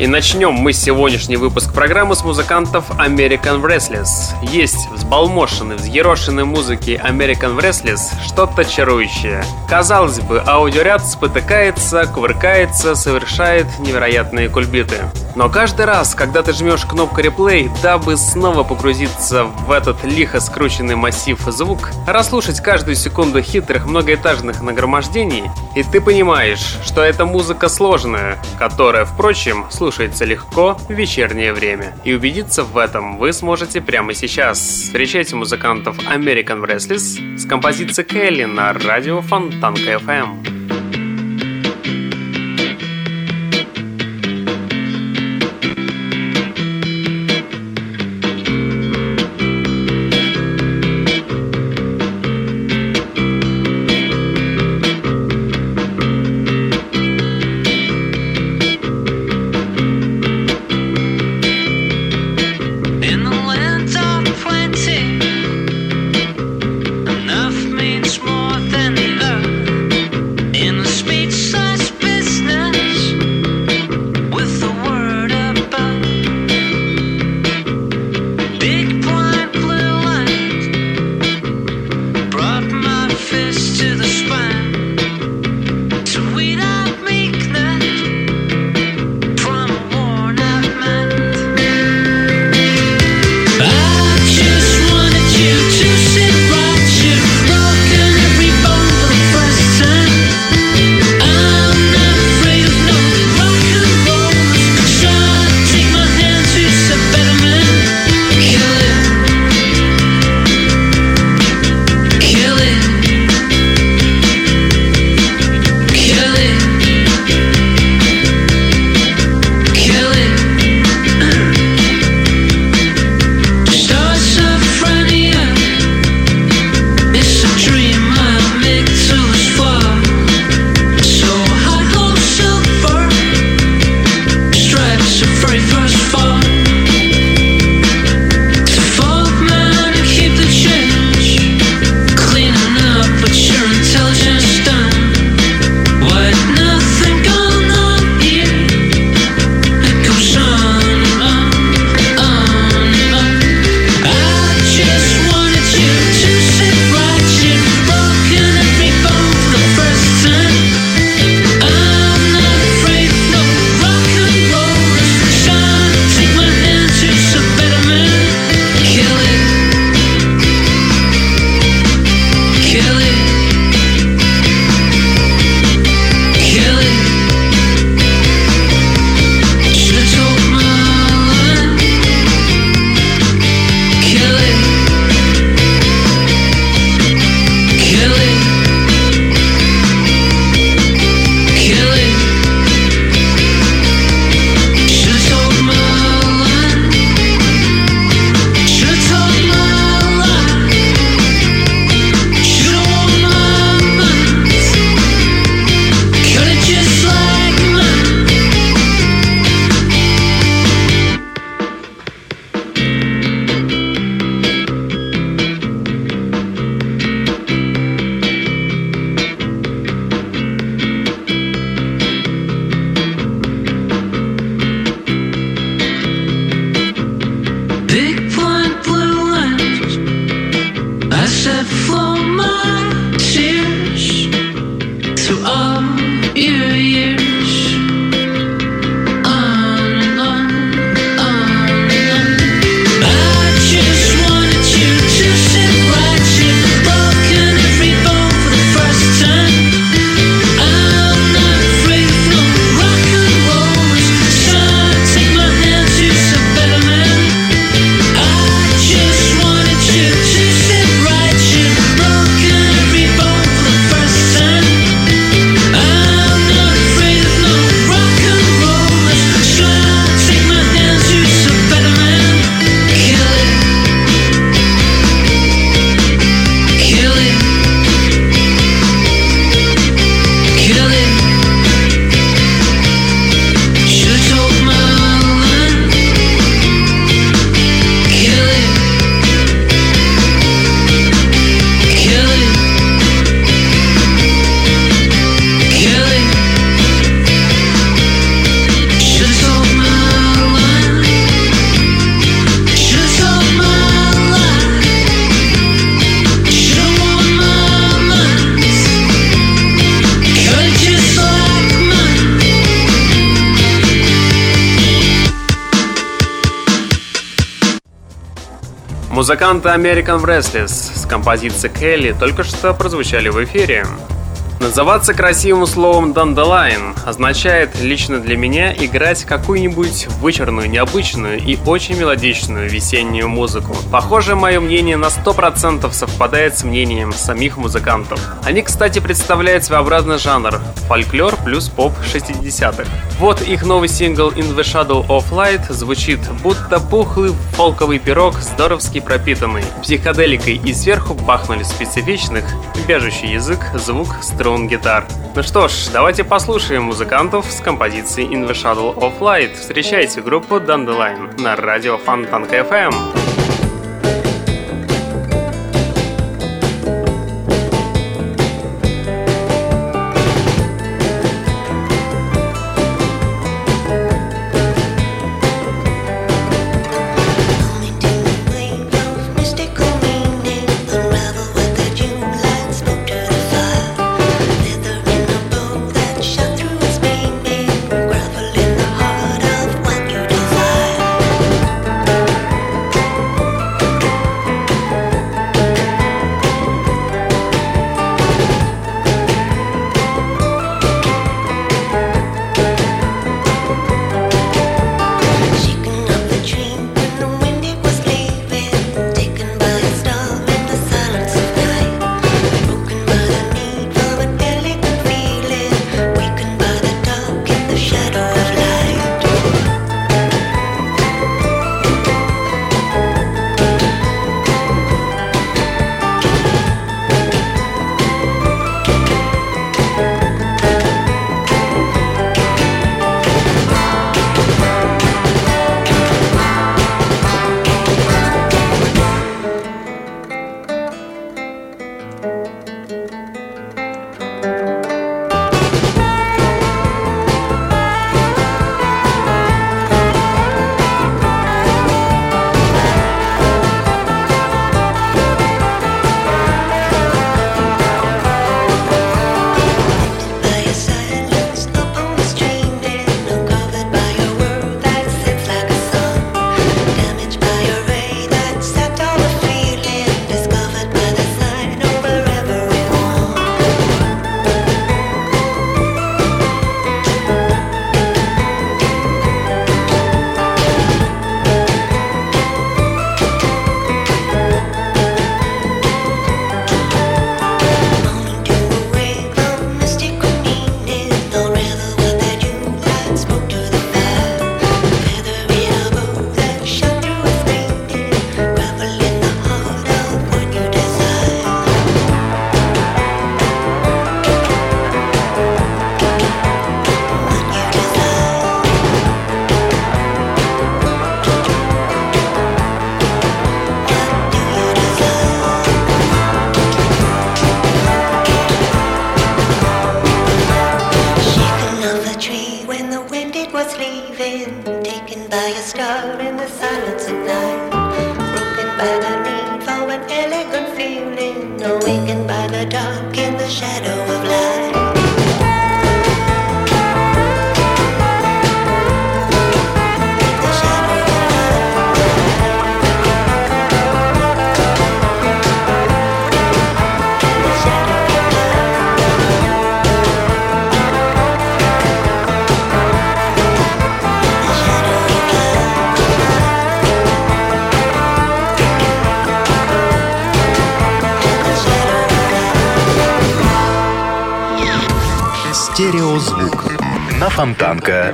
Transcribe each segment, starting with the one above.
И начнем мы сегодняшний выпуск программы с музыкантов American Restless. Есть взбалмошенной, взъерошенной музыки American Restless что-то чарующее. Казалось бы, аудиоряд спотыкается, кувыркается, совершает невероятные кульбиты. Но каждый раз, когда ты жмешь кнопку реплей, дабы снова погрузиться в этот лихо скрученный массив звук, расслушать каждую секунду хитрых многоэтажных нагромождений, и ты понимаешь, что эта музыка сложная, которая, впрочем, слушается легко в вечернее время. И убедиться в этом вы сможете прямо сейчас. Встречайте музыкантов American Restless с композицией Келли на радио Фонтанка FM. Музыканты American Restless с композицией Келли только что прозвучали в эфире. Называться красивым словом «dandelion» означает лично для меня играть какую-нибудь вычурную, необычную и очень мелодичную весеннюю музыку. Похоже, мое мнение на 100% совпадает с мнением самих музыкантов. Они, кстати, представляют своеобразный жанр – фольклор плюс поп 60-х. Вот их новый сингл «In the Shadow of Light» звучит будто пухлый фолковый пирог, здоровски пропитанный психоделикой и сверху пахнули специфичных, вяжущий язык, звук, струн струн гитар. Ну что ж, давайте послушаем музыкантов с композицией In the Shadow of Light. Встречайте группу Dandelion на радио Фонтанка FM.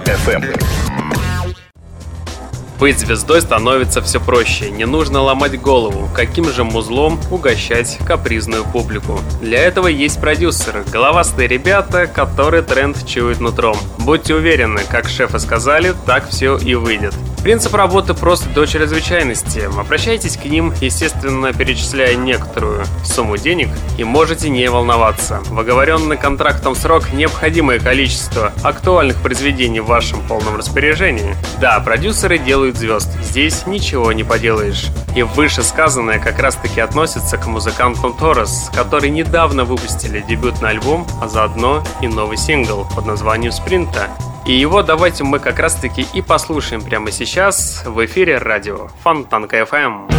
FM. Быть звездой становится все проще. Не нужно ломать голову, каким же музлом угощать капризную публику. Для этого есть продюсеры, головастые ребята, которые тренд чуют нутром. Будьте уверены, как шефы сказали, так все и выйдет. Принцип работы прост до чрезвычайности. Обращайтесь к ним, естественно, перечисляя некоторую сумму денег, и можете не волноваться. В оговоренный контрактом срок необходимое количество актуальных произведений в вашем полном распоряжении. Да, продюсеры делают звезд, здесь ничего не поделаешь. И вышесказанное как раз таки относится к музыкантам Торос, которые недавно выпустили дебютный альбом, а заодно и новый сингл под названием «Спринта». И его давайте мы как раз таки и послушаем прямо сейчас в эфире радио Фонтанка FM.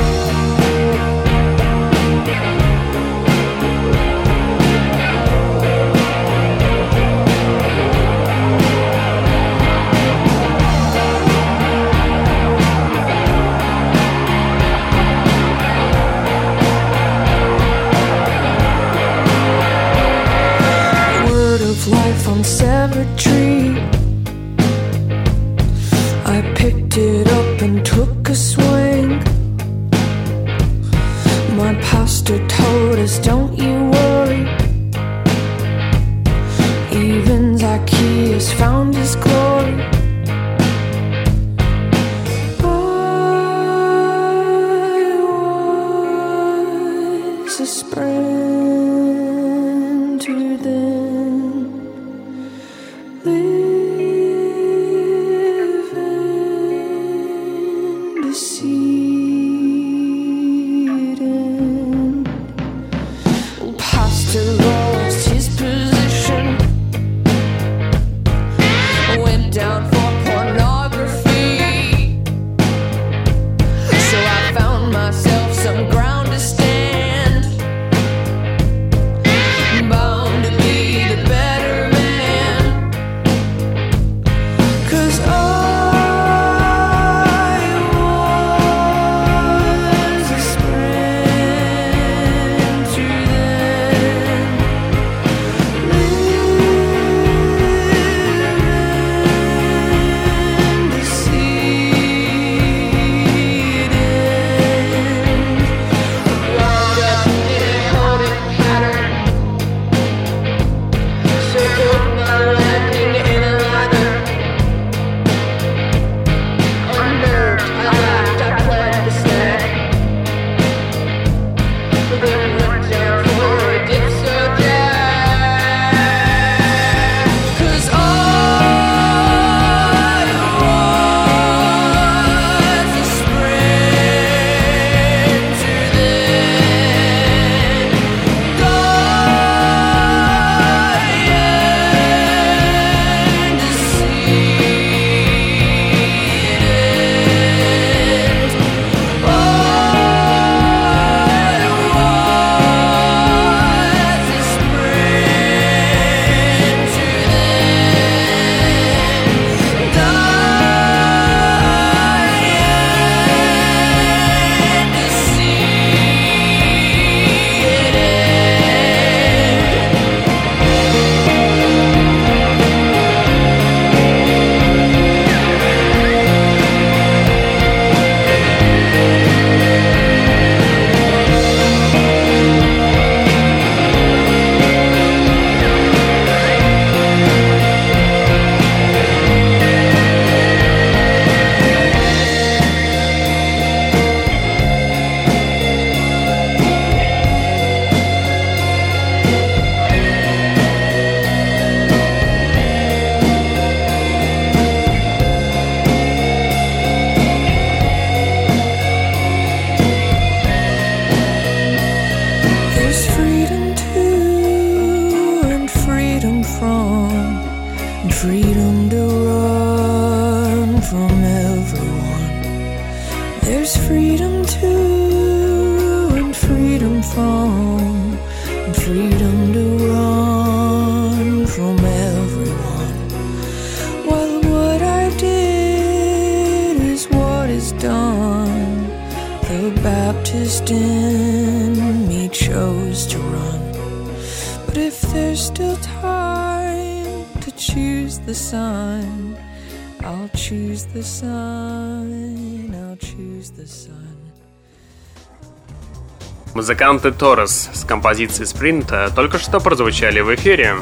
Музыканты Торос с композицией Спринта только что прозвучали в эфире.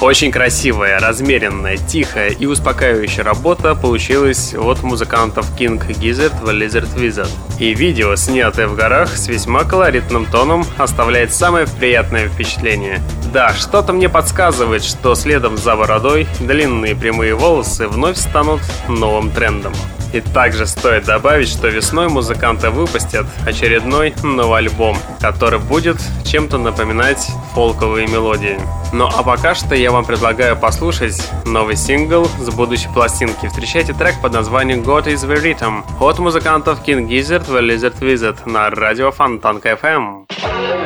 Очень красивая, размеренная, тихая и успокаивающая работа получилась от музыкантов King Gizzard в Lizard Wizard. И видео, снятое в горах с весьма колоритным тоном, оставляет самое приятное впечатление. Да, что-то мне подсказывает, что следом за бородой длинные прямые волосы вновь станут новым трендом. И также стоит добавить, что весной музыканты выпустят очередной новый альбом, который будет чем-то напоминать фолковые мелодии. Ну а пока что я вам предлагаю послушать новый сингл с будущей пластинки. Встречайте трек под названием God is the Rhythm от музыкантов King Gizzard в Lizard Wizard на радио Фонтанка FM.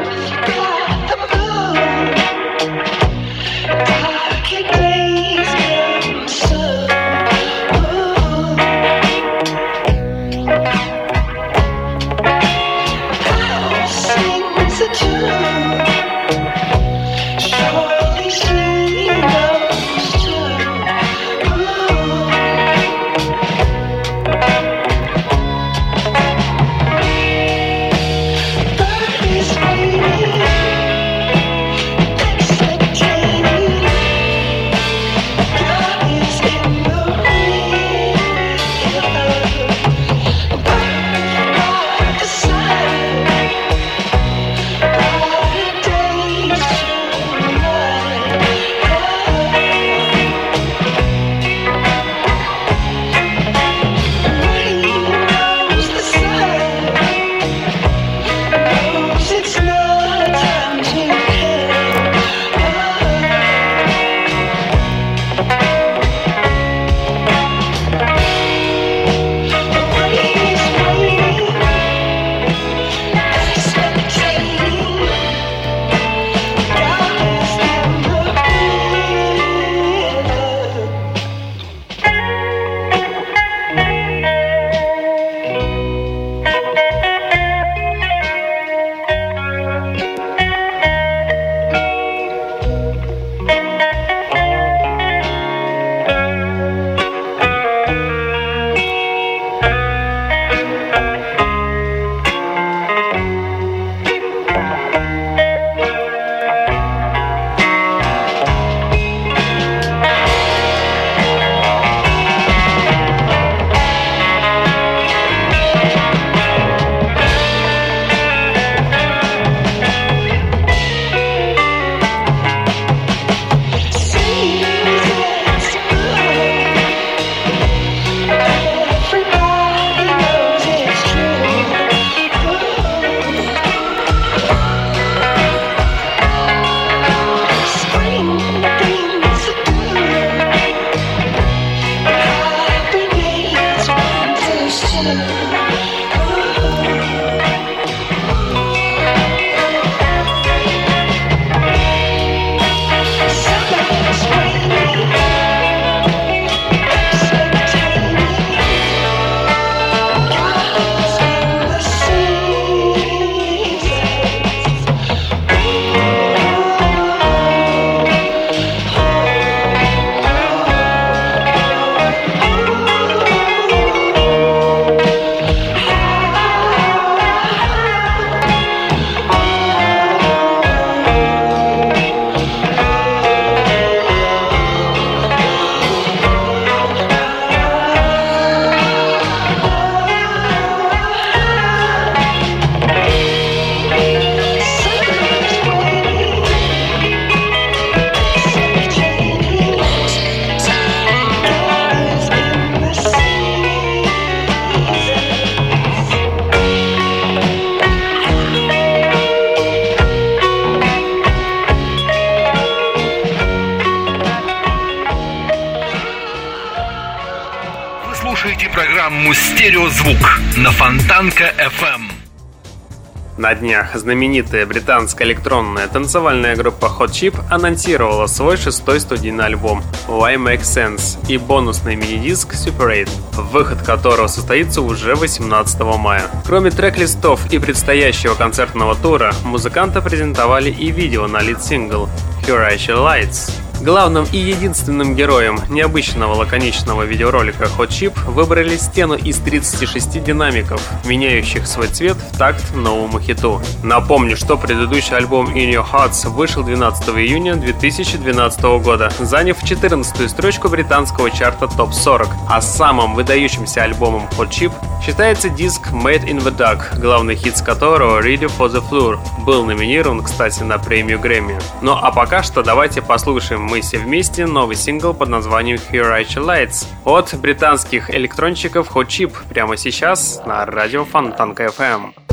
Знаменитая британская электронная танцевальная группа Hot Chip анонсировала свой шестой студийный альбом Why Make Sense и бонусный мини-диск Super 8, выход которого состоится уже 18 мая. Кроме трек-листов и предстоящего концертного тура, музыканты презентовали и видео на лид-сингл Here I Lights, Главным и единственным героем необычного лаконичного видеоролика Hot Chip выбрали стену из 36 динамиков, меняющих свой цвет в такт новому хиту. Напомню, что предыдущий альбом In Your Hearts вышел 12 июня 2012 года, заняв 14 строчку британского чарта Top 40, а самым выдающимся альбомом Hot Chip считается диск Made in the Dark, главный хит с которого Ready for the Floor был номинирован, кстати, на премию Грэмми. Ну а пока что давайте послушаем мы все вместе новый сингл под названием Here I Lights от британских электронщиков Hot Chip прямо сейчас на радио Фонтанка FM.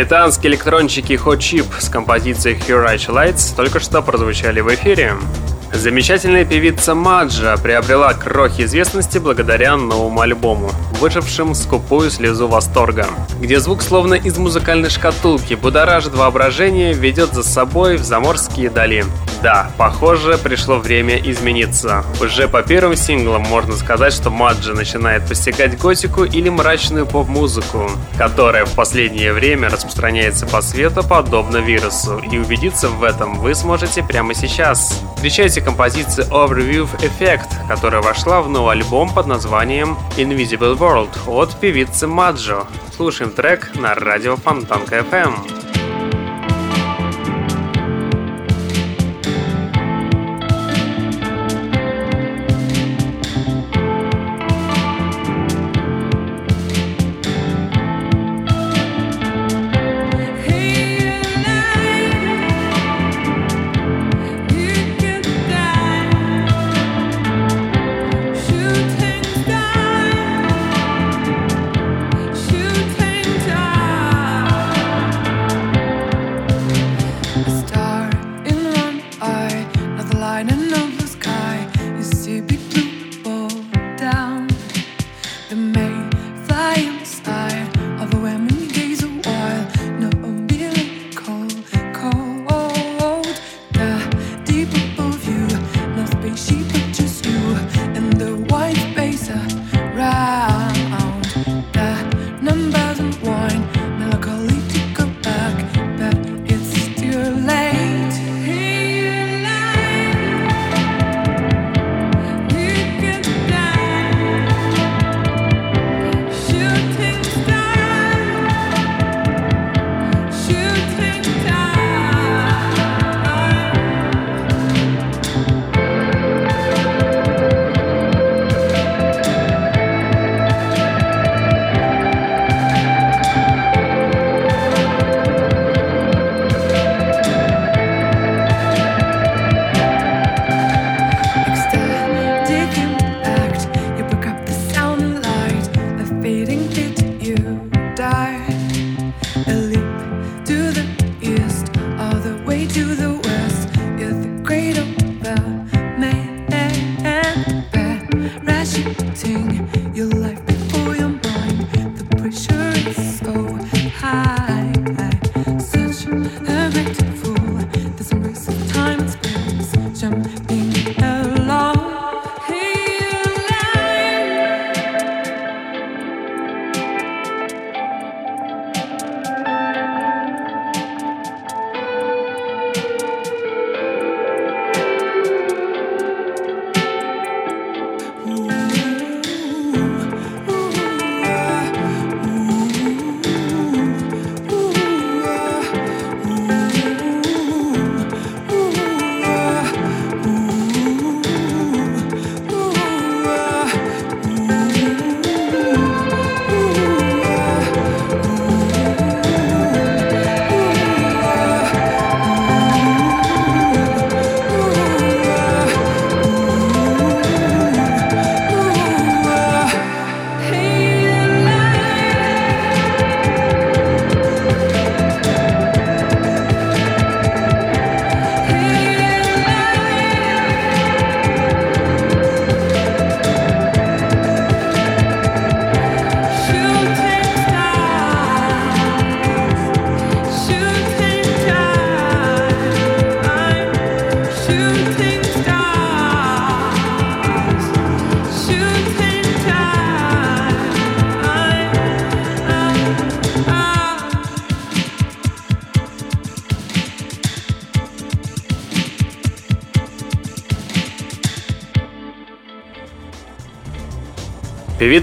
Британские электронщики Hot Chip с композицией Here Lights только что прозвучали в эфире. Замечательная певица Маджа приобрела крохи известности благодаря новому альбому, выжившим скупую слезу восторга, где звук словно из музыкальной шкатулки будоражит воображение, ведет за собой в заморские дали. Да, похоже, пришло время измениться. Уже по первым синглам можно сказать, что Маджа начинает постигать готику или мрачную поп-музыку, которая в последнее время распространяется по свету подобно вирусу, и убедиться в этом вы сможете прямо сейчас. Встречайте слушайте композицию Overview Effect, которая вошла в новый альбом под названием Invisible World от певицы Маджо. Слушаем трек на радио Фонтанка FM.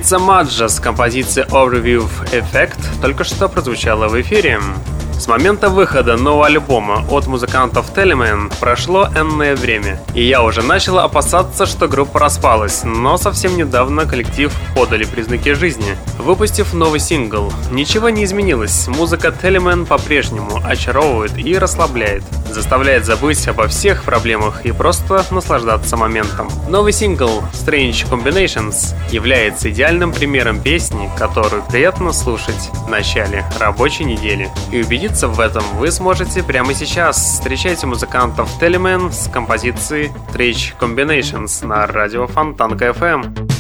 Певица Маджа с композицией Overview Effect только что прозвучала в эфире. С момента выхода нового альбома от музыкантов Teleman прошло энное время, и я уже начал опасаться, что группа распалась, но совсем недавно коллектив подали признаки жизни, выпустив новый сингл. Ничего не изменилось, музыка Teleman по-прежнему очаровывает и расслабляет. Заставляет забыть обо всех проблемах и просто наслаждаться моментом. Новый сингл Strange Combinations является идеальным примером песни, которую приятно слушать в начале рабочей недели. И убедиться в этом вы сможете прямо сейчас. Встречайте музыкантов Teleman с композицией Strange Combinations на радио Фонтанка FM.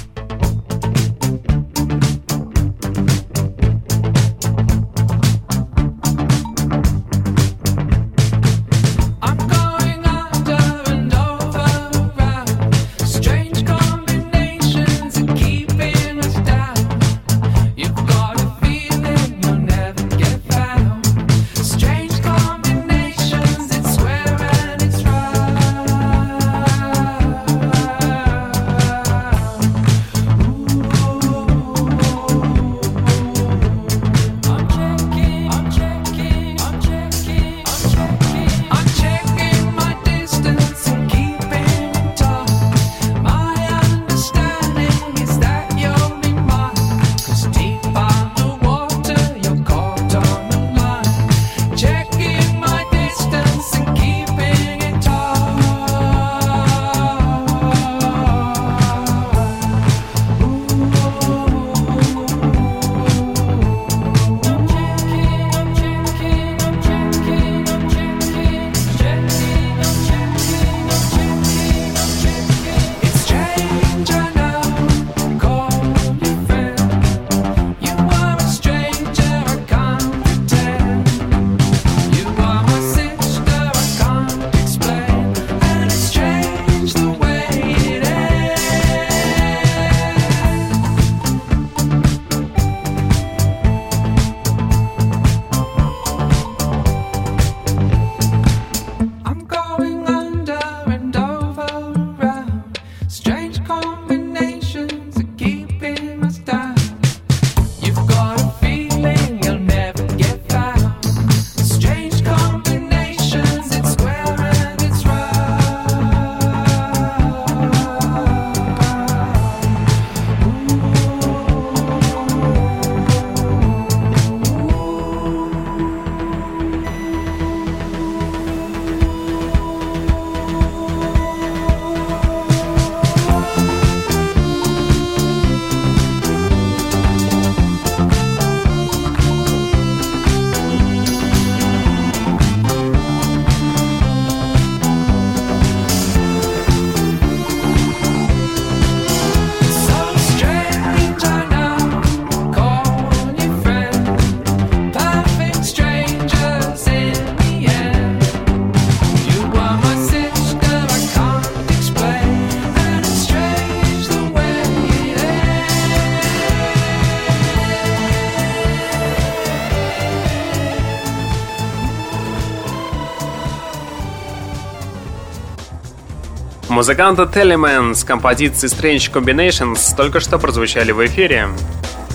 Музыканты Teleman с композицией Strange Combinations только что прозвучали в эфире.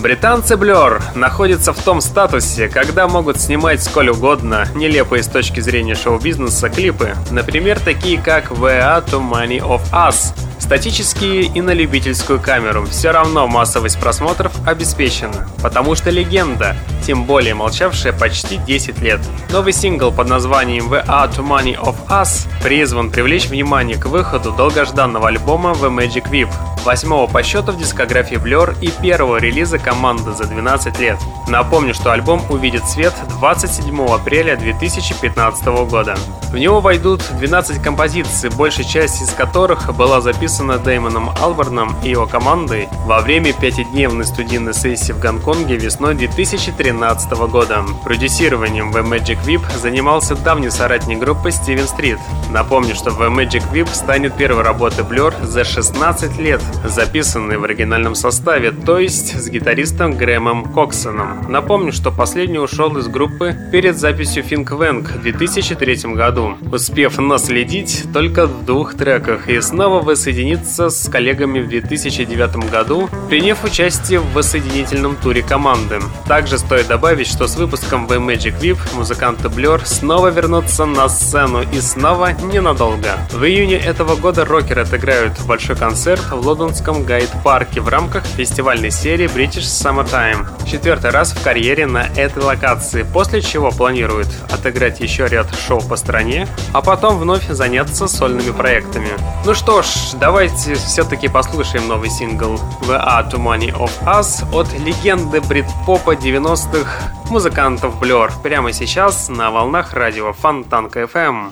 Британцы Blur находятся в том статусе, когда могут снимать сколь угодно нелепые с точки зрения шоу-бизнеса клипы, например, такие как «Where to Money of Us», Статические и на любительскую камеру все равно массовость просмотров обеспечена, потому что легенда, тем более молчавшая почти 10 лет. Новый сингл под названием The Art to Money of Us призван привлечь внимание к выходу долгожданного альбома The Magic Whip, восьмого по счету в дискографии Blur и первого релиза команды за 12 лет. Напомню, что альбом увидит свет 27 апреля 2015 года. В него войдут 12 композиций, большая часть из которых была записана Дэймоном Алберном и его командой во время пятидневной студийной сессии в Гонконге весной 2013 года. Продюсированием The Magic Whip занимался давний соратник группы Steven Street. Напомню, что The Magic Whip станет первой работой Blur за 16 лет, записанной в оригинальном составе, то есть с гитаристом Грэмом Коксоном. Напомню, что последний ушел из группы перед записью Think Wank в 2003 году, успев наследить только в двух треках и снова воссоединить воссоединиться с коллегами в 2009 году, приняв участие в воссоединительном туре команды. Также стоит добавить, что с выпуском The Magic Whip музыканты Blur снова вернутся на сцену и снова ненадолго. В июне этого года рокеры отыграют большой концерт в лондонском гайд-парке в рамках фестивальной серии British Summertime. Четвертый раз в карьере на этой локации, после чего планируют отыграть еще ряд шоу по стране, а потом вновь заняться сольными проектами. Ну что ж, давайте все-таки послушаем новый сингл The Are Too Many of Us от легенды брит-попа 90-х музыкантов Blur прямо сейчас на волнах радио Фонтанка FM.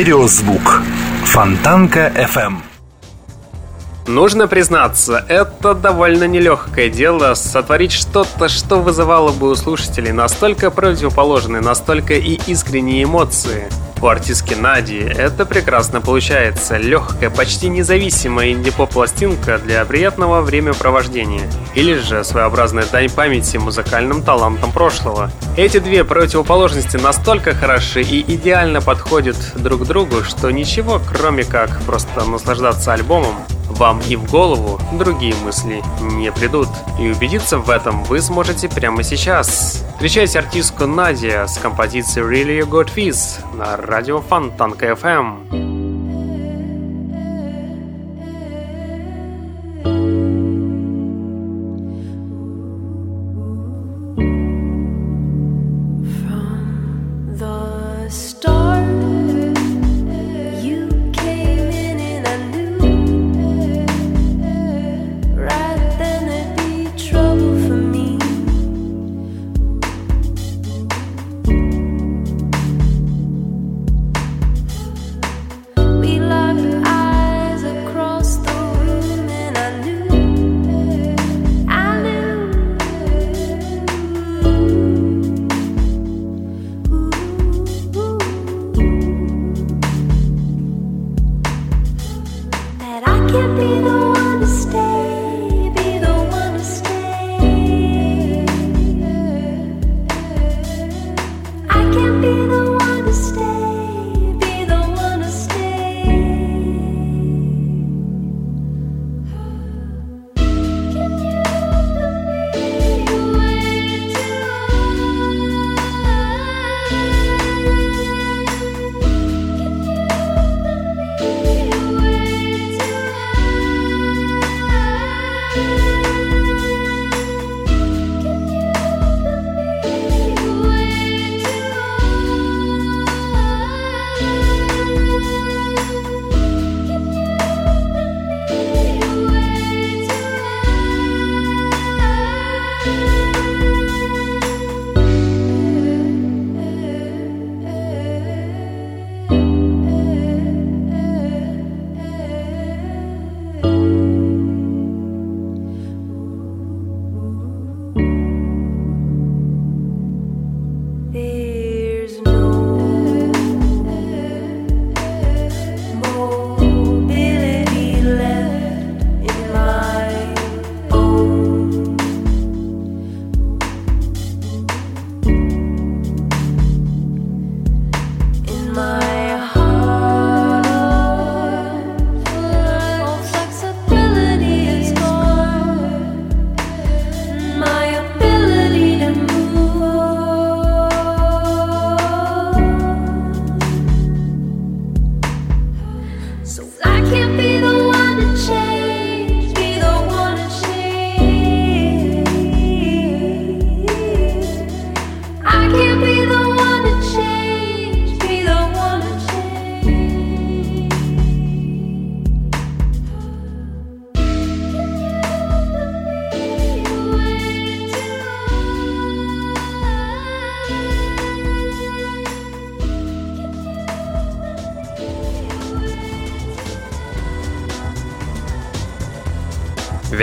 Стереозвук. Фонтанка FM. Нужно признаться, это довольно нелегкое дело сотворить что-то, что вызывало бы у слушателей настолько противоположные, настолько и искренние эмоции. У артистки Нади это прекрасно получается. Легкая, почти независимая инди-поп-пластинка для приятного времяпровождения. Или же своеобразная дань памяти музыкальным талантам прошлого. Эти две противоположности настолько хороши и идеально подходят друг другу, что ничего, кроме как просто наслаждаться альбомом, вам и в голову другие мысли не придут. И убедиться в этом вы сможете прямо сейчас. Встречайте артистку Надя с композицией Really Got Fizz на радио Фонтанка FM.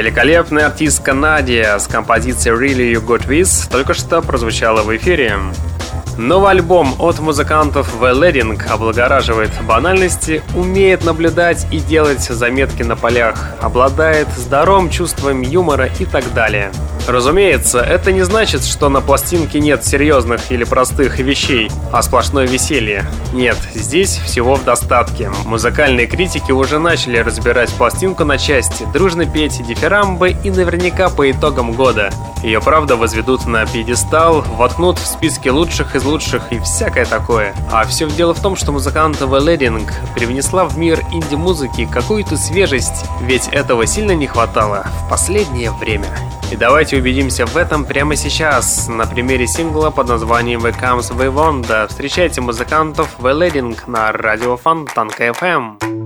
Великолепная артистка Надя с композицией Really You Got This только что прозвучала в эфире. Новый альбом от музыкантов The Leading облагораживает банальности, умеет наблюдать и делать заметки на полях, обладает здоровым чувством юмора и так далее. Разумеется, это не значит, что на пластинке нет серьезных или простых вещей, а сплошное веселье. Нет, здесь всего в достатке. Музыкальные критики уже начали разбирать пластинку на части, дружно петь дифирамбы и наверняка по итогам года. Ее правда возведут на пьедестал, воткнут в списки лучших из лучших и всякое такое. А все дело в том, что музыкант The Leading привнесла в мир инди-музыки какую-то свежесть, ведь этого сильно не хватало в последнее время. И давайте убедимся в этом прямо сейчас, на примере сингла под названием «The Comes We Wonder». Встречайте музыкантов The Leading на радио Фонтанка FM.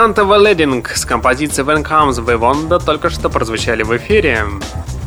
Музыканты Wedding с композицией When Comes the Wanda только что прозвучали в эфире.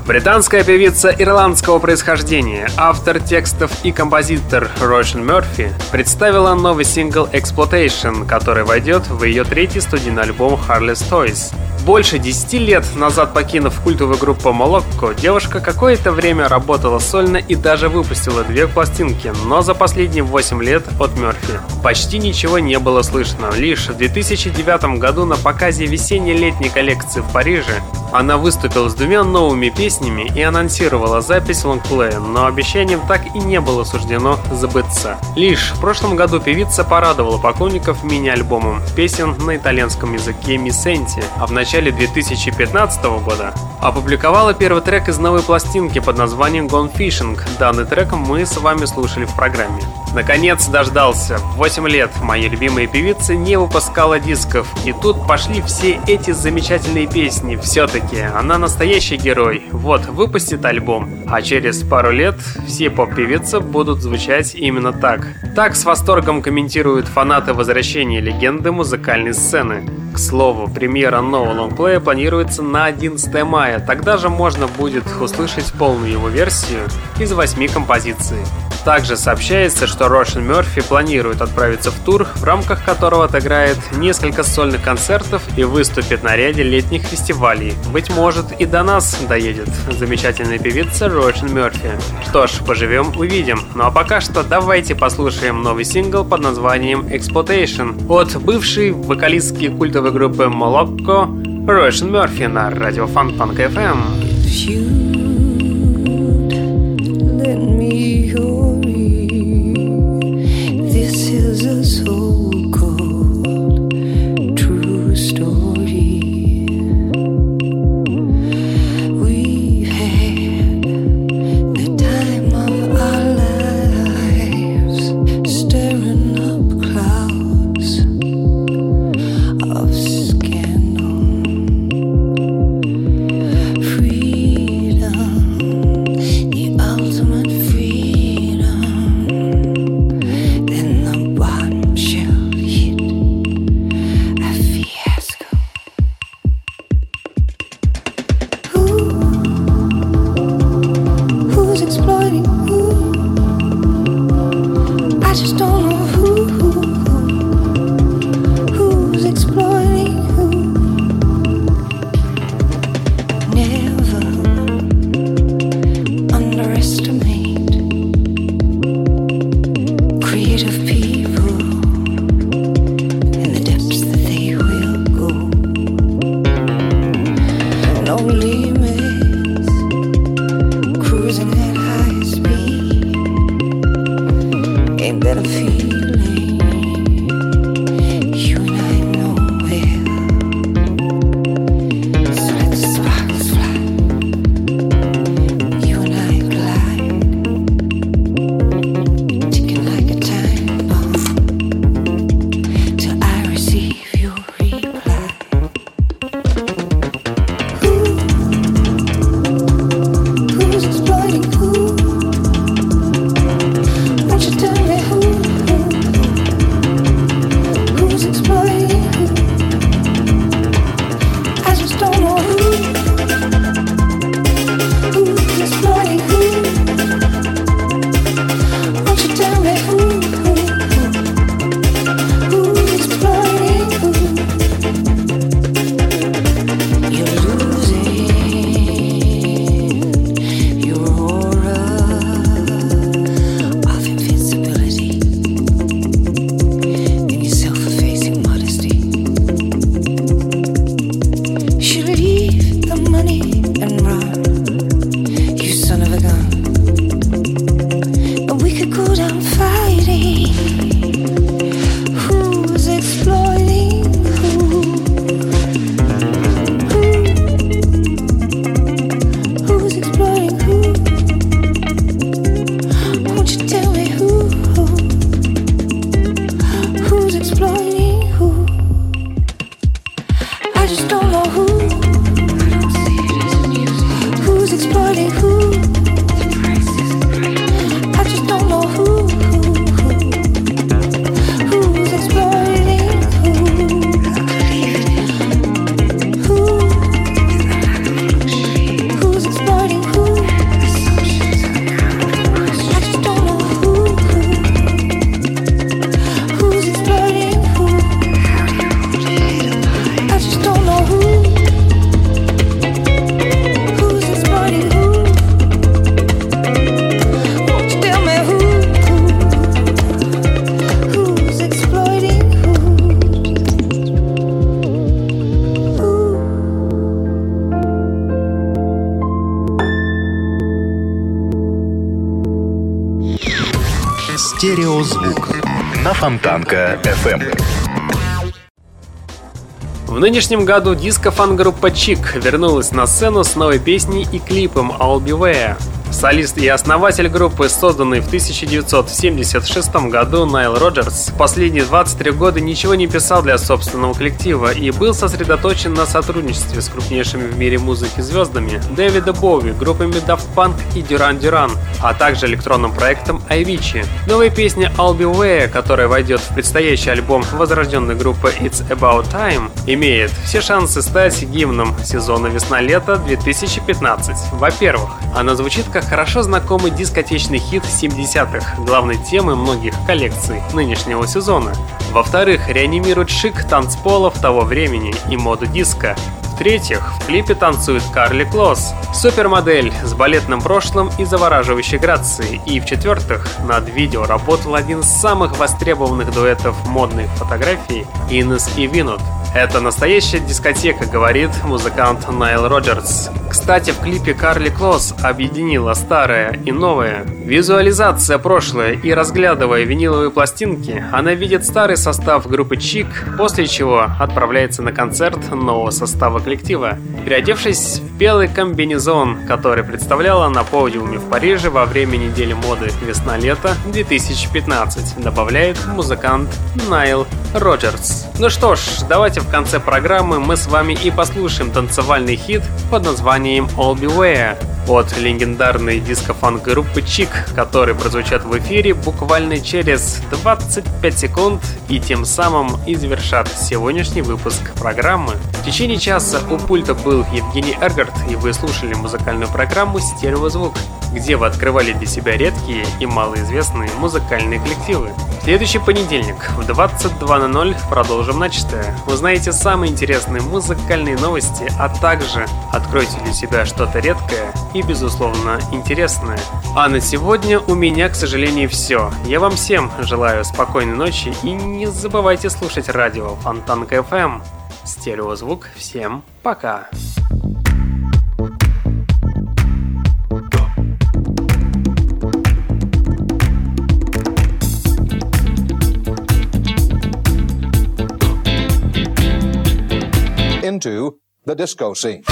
Британская певица ирландского происхождения, автор текстов и композитор Рошен Мерфи представила новый сингл Exploitation, который войдет в ее третий студийный альбом Harless Toys. Больше 10 лет назад покинув культовую группу Молокко, девушка какое-то время работала сольно и даже выпустила две пластинки, но за последние 8 лет от Мерфи почти ничего не было слышно. Лишь в 2009 году на показе весенне-летней коллекции в Париже она выступила с двумя новыми песнями и анонсировала запись лонгплея, но обещанием так и не было суждено забыться. Лишь в прошлом году певица порадовала поклонников мини-альбомом песен на итальянском языке Мисенти, а в начале 2015 года опубликовала первый трек из новой пластинки под названием Gone Fishing. Данный трек мы с вами слушали в программе. Наконец дождался. 8 лет моя любимая певица не выпускала дисков. И тут пошли все эти замечательные песни. Все-таки она настоящий герой. Вот, выпустит альбом. А через пару лет все поп-певицы будут звучать именно так. Так с восторгом комментируют фанаты возвращения легенды музыкальной сцены. К слову, премьера нового лонгплея планируется на 11 мая. Тогда же можно будет услышать полную его версию из 8 композиций. Также сообщается, что Рошен Мерфи планирует отправиться в тур, в рамках которого отыграет несколько сольных концертов и выступит на ряде летних фестивалей. Быть может и до нас доедет замечательная певица Рошен Мерфи. Что ж, поживем увидим. Ну а пока что давайте послушаем новый сингл под названием Exploitation от бывшей вокалистки культовой группы Молокко Рошен Мерфи на радио Фан Панк FM. Стереозвук нынешнем году диско-фан-группа Чик вернулась на сцену с новой песней и клипом I'll Be Where. Солист и основатель группы, созданный в 1976 году Найл Роджерс, последние 23 года ничего не писал для собственного коллектива и был сосредоточен на сотрудничестве с крупнейшими в мире музыки звездами Дэвида Боуи, группами Daft Punk и Duran Duran, а также электронным проектом Avicii. Новая песня I'll Be Way, которая войдет в предстоящий альбом возрожденной группы It's About Time, имеет все шансы стать гимном сезона весна-лето 2015. Во-первых, она звучит как хорошо знакомый дискотечный хит 70-х, главной темы многих коллекций нынешнего сезона. Во-вторых, реанимирует шик танцполов того времени и моду диска. В-третьих, в клипе танцует Карли Клосс, супермодель с балетным прошлым и завораживающей грацией. И в-четвертых, над видео работал один из самых востребованных дуэтов модной фотографии Инес и Винут. Это настоящая дискотека, говорит музыкант Найл Роджерс. Кстати, в клипе Карли Клосс объединила старое и новое. Визуализация прошлое и разглядывая виниловые пластинки, она видит старый состав группы Чик, после чего отправляется на концерт нового состава коллектива. Переодевшись в белый комбинезон, который представляла на подиуме в Париже во время недели моды «Весна-лето 2015», добавляет музыкант Найл Роджерс. Ну что ж, давайте в конце программы мы с вами и послушаем танцевальный хит под названием All Beware от легендарной диско-фанк группы Чик, который прозвучат в эфире буквально через 25 секунд и тем самым и завершат сегодняшний выпуск программы. В течение часа у пульта был Евгений Эргард, и вы слушали музыкальную программу «Стереозвук», где вы открывали для себя редкие и малоизвестные музыкальные коллективы. В следующий понедельник в 22.00 продолжим начатое. Узнаете самые интересные музыкальные новости, а также откройте для себя что-то редкое и, безусловно, интересное. А на сегодня у меня, к сожалению, все. Я вам всем желаю спокойной ночи и не забывайте слушать радио Фонтанка FM. Стереозвук. Всем пока. into the disco scene.